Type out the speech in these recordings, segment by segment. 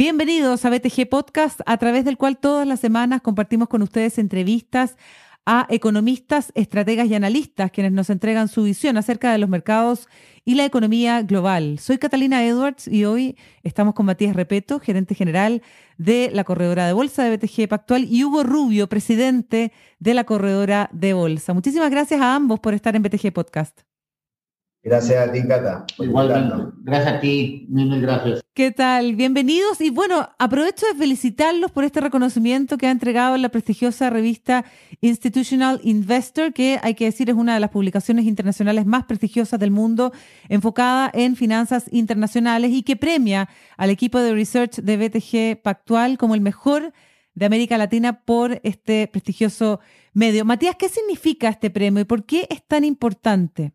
Bienvenidos a BTG Podcast, a través del cual todas las semanas compartimos con ustedes entrevistas a economistas, estrategas y analistas, quienes nos entregan su visión acerca de los mercados y la economía global. Soy Catalina Edwards y hoy estamos con Matías Repeto, gerente general de la corredora de bolsa de BTG Pactual, y Hugo Rubio, presidente de la corredora de bolsa. Muchísimas gracias a ambos por estar en BTG Podcast. Gracias a ti, Cata. Igualmente. Gracias a ti, mil gracias. ¿Qué tal? Bienvenidos. Y bueno, aprovecho de felicitarlos por este reconocimiento que ha entregado la prestigiosa revista Institutional Investor, que hay que decir es una de las publicaciones internacionales más prestigiosas del mundo, enfocada en finanzas internacionales y que premia al equipo de research de BTG Pactual como el mejor de América Latina por este prestigioso medio. Matías, ¿qué significa este premio y por qué es tan importante?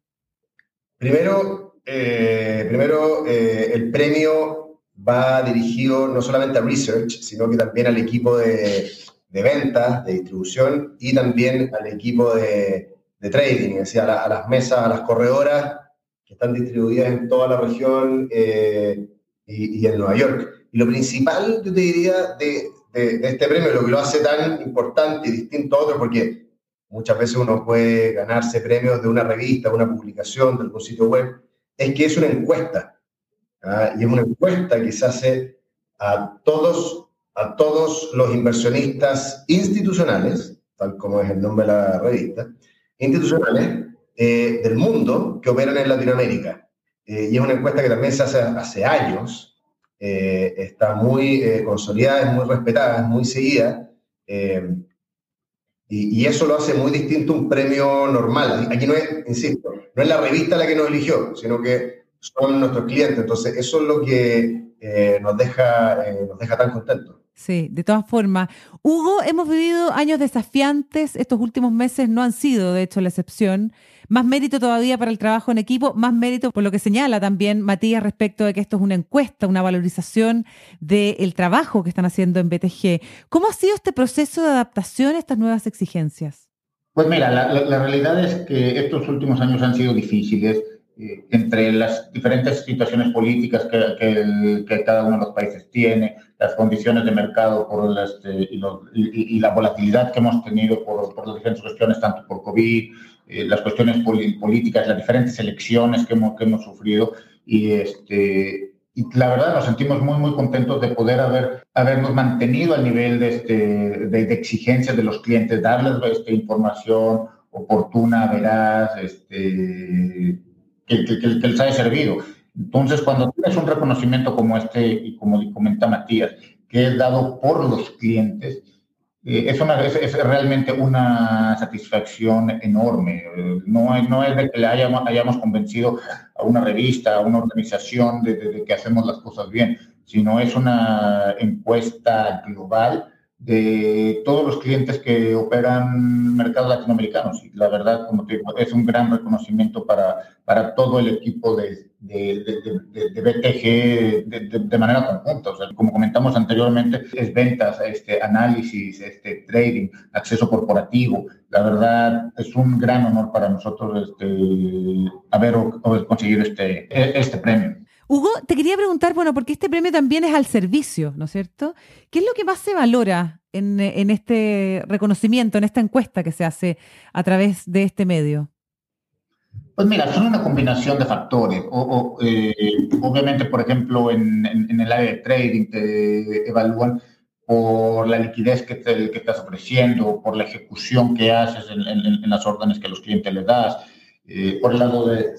Primero, eh, primero eh, el premio va dirigido no solamente a research, sino que también al equipo de, ventas, de distribución y también al equipo de, trading, es decir, a, las mesas, a las corredoras que están distribuidas en toda la región eh, y, en Nueva York. Y lo principal, yo te diría, de, de, este premio, lo que lo hace tan importante y distinto a otros, porque muchas veces uno puede ganarse premios de una revista, una publicación, de algún sitio web, es que es una encuesta. ¿ah? Y es una encuesta que se hace a todos, a todos los inversionistas institucionales, tal como es el nombre de la revista, institucionales eh, del mundo que operan en Latinoamérica. Eh, y es una encuesta que también se hace hace años, eh, está muy consolidada, es muy respetada, es muy seguida. Y, eso lo hace muy distinto un premio normal. Aquí no es, insisto, no es la revista la que nos eligió, sino que son nuestros clientes. Entonces, eso es lo que eh, nos, deja, eh, nos deja tan contentos. Sí, de todas formas. Hugo, hemos vivido años desafiantes. Estos últimos meses no han sido, de hecho, la excepción. Más mérito todavía para el trabajo en equipo, más mérito por lo que señala también Matías respecto de que esto es una encuesta, una valorización del trabajo que están haciendo en BTG. ¿Cómo ha sido este proceso de adaptación a estas nuevas exigencias? Pues mira, la, realidad es que estos últimos años han sido difíciles. Eh, entre las diferentes situaciones políticas que, cada uno de los países tiene, las condiciones de mercado por este, y, la volatilidad que hemos tenido por, por las diferentes cuestiones, tanto por COVID, eh, las cuestiones políticas, las diferentes elecciones que hemos, que hemos sufrido y, este, y la verdad nos sentimos muy, muy contentos de poder haber, habernos mantenido al nivel de, este, de, exigencias de los clientes, darles este, información oportuna, veraz, este, que, que, que, les haya servido. Entonces, cuando tienes un reconocimiento como este, y como comenta Matías, que es dado por los clientes, eh, es, es, realmente una satisfacción enorme. No, no es de que le hayamos, hayamos convencido a una revista, a una organización de, de, que hacemos las cosas bien, sino es una encuesta global de todos los clientes que operan mercados latinoamericanos. Y la verdad, como te digo, es un gran reconocimiento para, para todo el equipo de, de, de, BTG de, manera conjunta. O sea, como comentamos anteriormente, es ventas, este, análisis, este, trading, acceso corporativo. La verdad, es un gran honor para nosotros este, haber conseguido este, este premio. Hugo, te quería preguntar, bueno, porque este premio también es al servicio, ¿no es cierto? ¿Qué es lo que más se valora en, este reconocimiento, en esta encuesta que se hace a través de este medio? Pues mira, son una combinación de factores. Eh, obviamente, por ejemplo, en, el área de trading te evalúan por la liquidez que, estás ofreciendo, por la ejecución que haces en, las órdenes que los clientes le das, eh, por el lado de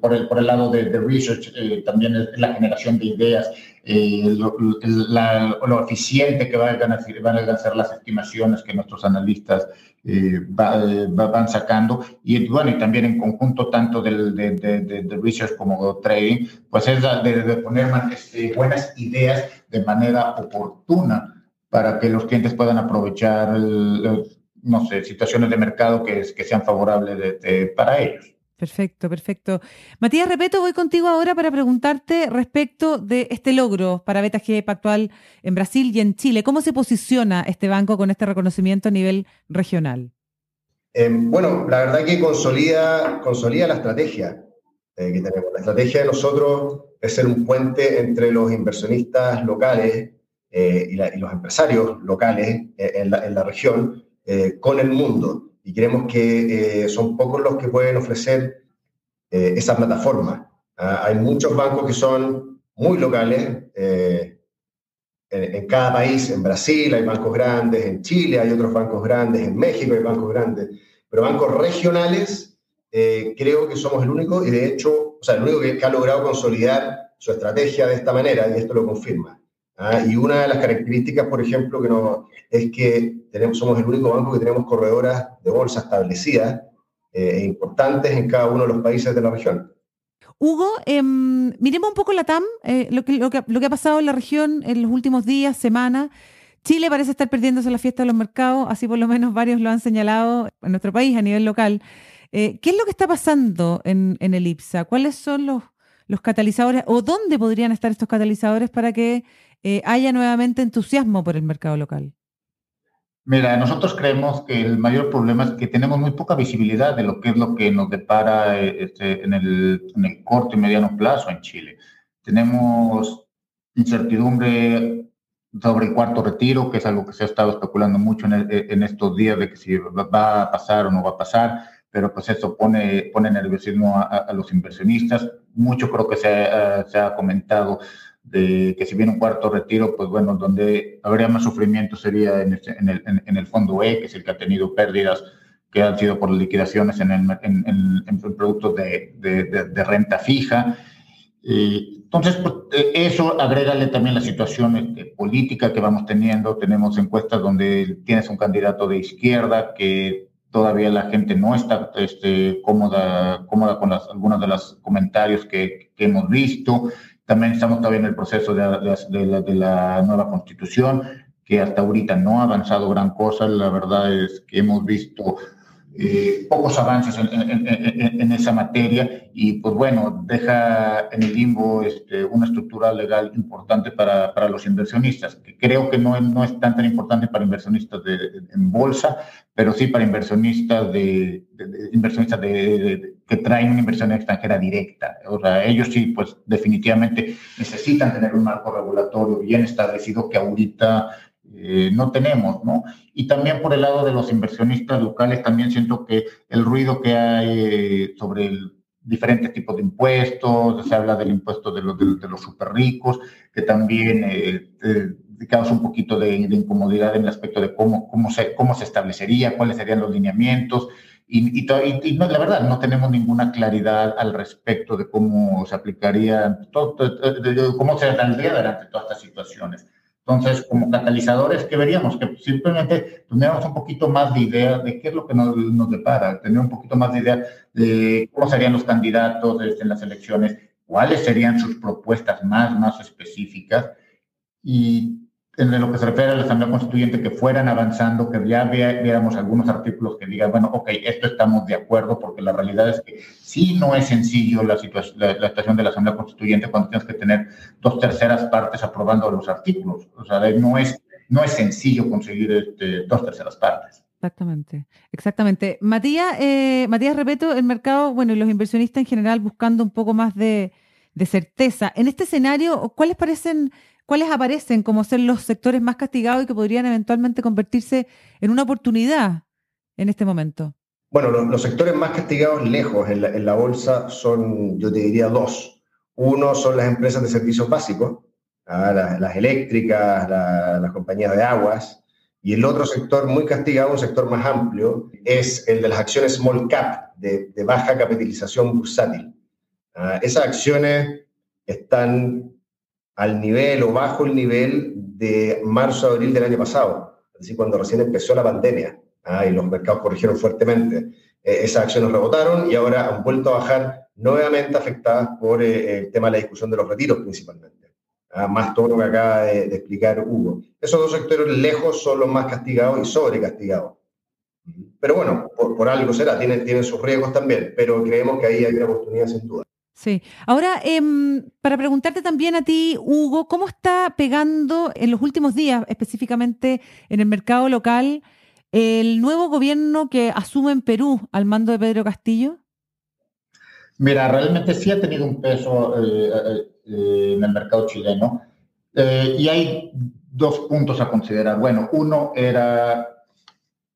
por, el, por el lado de, research, eh, también es la generación de ideas, lo, lo, eficiente que van a, van a ser las estimaciones que nuestros analistas eh, van sacando. Y bueno, y también en conjunto tanto del, de, research como trading, pues es de, poner este, buenas ideas de manera oportuna para que los clientes puedan aprovechar, no sé, situaciones de mercado que, que sean favorables para ellos. Perfecto, perfecto. Matías Repeto, voy contigo ahora para preguntarte respecto de este logro para BTG Pactual en Brasil y en Chile. ¿Cómo se posiciona este banco con este reconocimiento a nivel regional? Eh, bueno, la verdad que consolida, consolida la estrategia eh, que tenemos. La estrategia de nosotros es ser un puente entre los inversionistas locales y, los empresarios locales en la, región con el mundo. Y creemos que son pocos los que pueden ofrecer esa plataforma. Ah, hay muchos bancos que son muy locales. En, en, cada país, en Brasil hay bancos grandes, en Chile hay otros bancos grandes, en México hay bancos grandes, pero bancos regionales eh, creo que somos el único y de hecho, o sea, el único que, ha logrado consolidar su estrategia de esta manera y esto lo confirma. ¿Ah? Y una de las características, por ejemplo, que no, es que tenemos, somos el único banco que tenemos corredoras de bolsa establecidas eh, e importantes en cada uno de los países de la región. Hugo, em, miremos un poco la TAM, eh, lo, que, lo, que, lo que ha pasado en la región en los últimos días, semanas. Chile parece estar perdiéndose la fiesta de los mercados, así por lo menos varios lo han señalado en nuestro país a nivel local. Eh, ¿Qué es lo que está pasando en, el IPSA? ¿Cuáles son los, los, catalizadores o dónde podrían estar estos catalizadores para que eh, haya nuevamente entusiasmo por el mercado local? Mira, nosotros creemos que el mayor problema es que tenemos muy poca visibilidad de lo que es lo que nos depara eh, este, en, el, en, el, corto y mediano plazo en Chile. Tenemos incertidumbre sobre el cuarto retiro, que es algo que se ha estado especulando mucho en, en estos días de que si va a pasar o no va a pasar pero pues eso pone, pone nerviosismo a, los inversionistas. Mucho creo que se, ha, se ha comentado de que si viene un cuarto retiro, pues bueno, donde habría más sufrimiento sería en, este, en, el, en, el, fondo E, que es el que ha tenido pérdidas que han sido por liquidaciones en, el, en, productos de, de, de, renta fija. Entonces, pues, e, eso agrégale también la situación este, política que vamos teniendo. Tenemos encuestas donde tienes un candidato de izquierda que todavía la gente no está este, cómoda, cómoda con las, algunos de los comentarios que, que, hemos visto. También estamos todavía en el proceso de, de, la, de, la, nueva constitución, que hasta ahorita no ha avanzado gran cosa. La verdad es que hemos visto eh, pocos avances en, esa materia y pues bueno, deja en el limbo este, una estructura legal importante para, para, los inversionistas, que creo que no, no es tan, tan importante para inversionistas de, en bolsa, pero sí para inversionistas de, inversionistas de, que traen una inversión extranjera directa. O sea, ellos sí, pues definitivamente necesitan tener un marco regulatorio bien establecido que ahorita eh, no tenemos, ¿no? Y también por el lado de los inversionistas locales, también siento que el ruido que hay eh, sobre el diferentes tipos de impuestos, se habla del impuesto de los, de, los super ricos, que también eh, causa un poquito de, incomodidad en el aspecto de cómo, cómo, se, cómo se establecería, cuáles serían los lineamientos. Y, y, no, la verdad, no tenemos ninguna claridad al respecto de cómo se aplicaría, todo, cómo se saldría adelante todas estas situaciones. Entonces, como catalizadores, ¿qué veríamos? Que simplemente tuviéramos un poquito más de idea de qué es lo que nos, nos depara, tener un poquito más de idea de cómo serían los candidatos este, en las elecciones, cuáles serían sus propuestas más, más específicas y en lo que se refiere a la Asamblea Constituyente, que fueran avanzando, que ya viéramos algunos artículos que digan, bueno, ok, esto estamos de acuerdo, porque la realidad es que sí no es sencillo la, situación, la, situación de la Asamblea Constituyente cuando tienes que tener dos terceras partes aprobando los artículos. O sea, no es, no es sencillo conseguir este, dos terceras partes. Exactamente, exactamente. Matías, eh, Matías, repito, el mercado, bueno, y los inversionistas en general buscando un poco más de, de certeza. En este escenario, ¿cuáles parecen ¿cuáles aparecen como ser los sectores más castigados y que podrían eventualmente convertirse en una oportunidad en este momento? Bueno, los, sectores más castigados lejos en la, bolsa son, yo te diría, dos. Uno son las empresas de servicios básicos, ¿ah? las, eléctricas, las compañías de aguas, y el otro sector muy castigado, un sector más amplio, es el de las acciones small cap, de, baja capitalización bursátil. ¿Ah? esas acciones están al nivel o bajo el nivel de marzo-abril del año pasado, es decir, cuando recién empezó la pandemia ah, y los mercados corrigieron fuertemente. Eh, esas acciones rebotaron y ahora han vuelto a bajar nuevamente afectadas por eh, el tema de la discusión de los retiros principalmente. Ah, más todo lo que acaba de, explicar Hugo. Esos dos sectores lejos son los más castigados y sobrecastigados. Pero bueno, por, por algo será, tienen, tienen sus riesgos también, pero creemos que ahí hay una oportunidad sin duda. Sí. Ahora, em, para preguntarte también a ti, Hugo, ¿cómo está pegando en los últimos días, específicamente en el mercado local, el nuevo gobierno que asume en Perú al mando de Pedro Castillo? Mira, realmente sí ha tenido un peso eh, eh, en el mercado chileno. Eh, y hay dos puntos a considerar. Bueno, uno era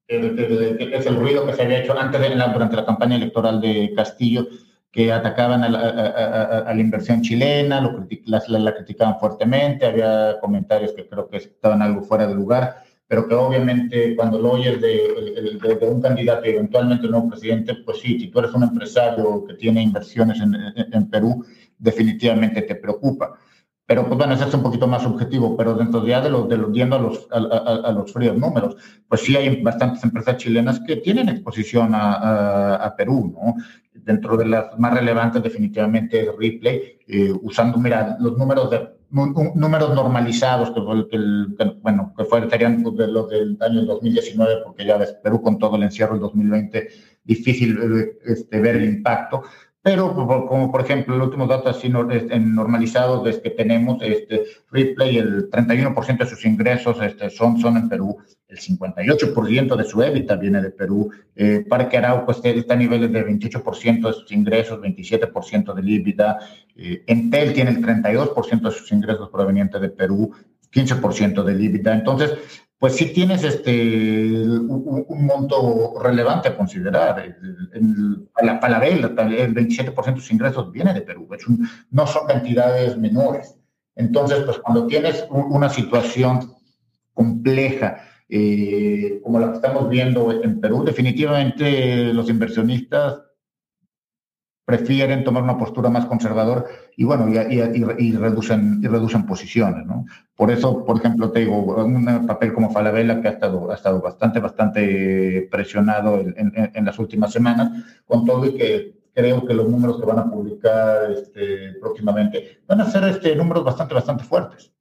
el, es el ruido que se había hecho antes de, durante la campaña electoral de Castillo, que atacaban a la, inversión chilena, lo, la, la, criticaban fuertemente, había comentarios que creo que estaban algo fuera de lugar, pero que obviamente cuando lo oyes de, de, un candidato y eventualmente un nuevo presidente, pues sí, si tú eres un empresario que tiene inversiones en, en Perú, definitivamente te preocupa. Pero pues bueno, eso es un poquito más subjetivo, pero dentro ya de los, de los yendo a los, a, los fríos números, pues sí hay bastantes empresas chilenas que tienen exposición a, Perú, ¿no? Dentro de las más relevantes definitivamente Ripley, eh, usando, mira, los números de números normalizados, que, bueno, que fue, serían pues, de los del año 2019, porque ya ves, Perú con todo el encierro del 2020, difícil eh, este, ver el impacto, pero como por ejemplo, el último dato así normalizados es que tenemos, este, Ripley, el 31% de sus ingresos este, son, son en Perú, el 58% de su EBITDA viene de Perú, eh, Parque Arauco está a niveles de 28% de sus ingresos, 27% del EBITDA, eh, Entel tiene el 32% de sus ingresos provenientes de Perú, 15% del EBITDA. Entonces, pues sí tienes este, un, monto relevante a considerar. El, la Palabel, el 27% de sus ingresos viene de Perú, no son cantidades menores. Entonces, pues cuando tienes una situación compleja eh, como la que estamos viendo en Perú, definitivamente los inversionistas prefieren tomar una postura más conservadora y bueno, y, reducen, y reducen posiciones, ¿no? Por eso, por ejemplo, te digo, un papel como Falabella que ha estado, ha estado bastante, bastante presionado en, las últimas semanas, con todo y que creo que los números que van a publicar este, próximamente van a ser este, números bastante, bastante fuertes.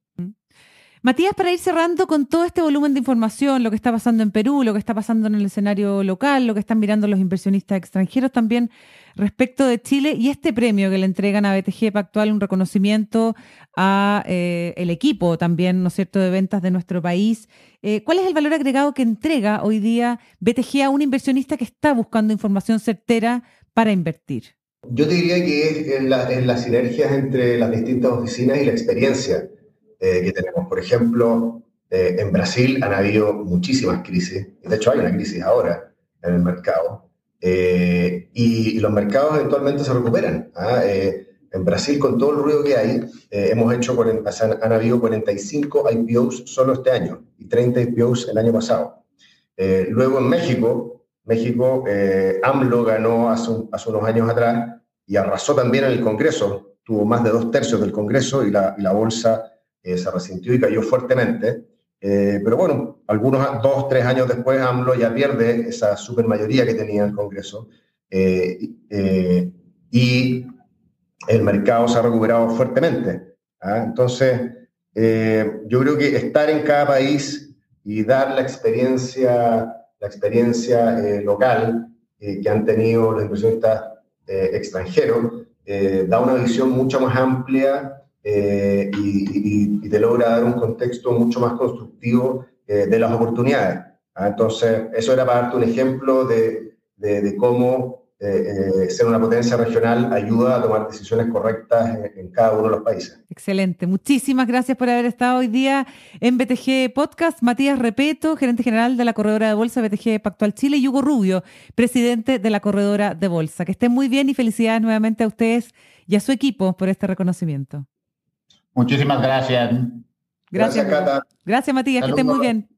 Matías, para ir cerrando con todo este volumen de información, lo que está pasando en Perú, lo que está pasando en el escenario local, lo que están mirando los inversionistas extranjeros también respecto de Chile y este premio que le entregan a BTG Pactual, un reconocimiento a eh, el equipo también, ¿no es cierto?, de ventas de nuestro país. Eh, ¿Cuál es el valor agregado que entrega hoy día BTG a un inversionista que está buscando información certera para invertir? Yo te diría que es en, las sinergias entre las distintas oficinas y la experiencia eh, que tenemos. Por ejemplo, eh, en Brasil han habido muchísimas crisis, de hecho hay una crisis ahora en el mercado, eh, y, los mercados eventualmente se recuperan. ¿ah? en Brasil, con todo el ruido que hay, hemos hecho, han, han, habido 45 IPOs solo este año y 30 IPOs el año pasado. luego en México, México, AMLO ganó hace, hace, unos años atrás y arrasó también en el Congreso, tuvo más de dos tercios del Congreso y la, y la bolsa eh, se resintió y cayó fuertemente. Eh, pero bueno, algunos dos, tres años después, AMLO ya pierde esa supermayoría que tenía el Congreso eh, y el mercado se ha recuperado fuertemente. ¿ah? Entonces, yo creo que estar en cada país y dar la experiencia, la experiencia local que han tenido los inversionistas extranjeros da una visión mucho más amplia eh, y, te logra dar un contexto mucho más constructivo eh, de las oportunidades. ¿ah? Entonces, eso era para darte un ejemplo de, cómo eh, ser una potencia regional ayuda a tomar decisiones correctas en, cada uno de los países. Excelente. Muchísimas gracias por haber estado hoy día en BTG Podcast. Matías Repeto, gerente general de la corredora de bolsa BTG Pactual Chile, y Hugo Rubio, presidente de la corredora de bolsa. Que estén muy bien y felicidades nuevamente a ustedes y a su equipo por este reconocimiento. Muchísimas gracias. Gracias, Cata. Gracias, Matías, que estén muy bien.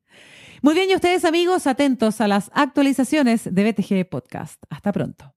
Muy bien, y ustedes, amigos, atentos a las actualizaciones de BTG Podcast. Hasta pronto.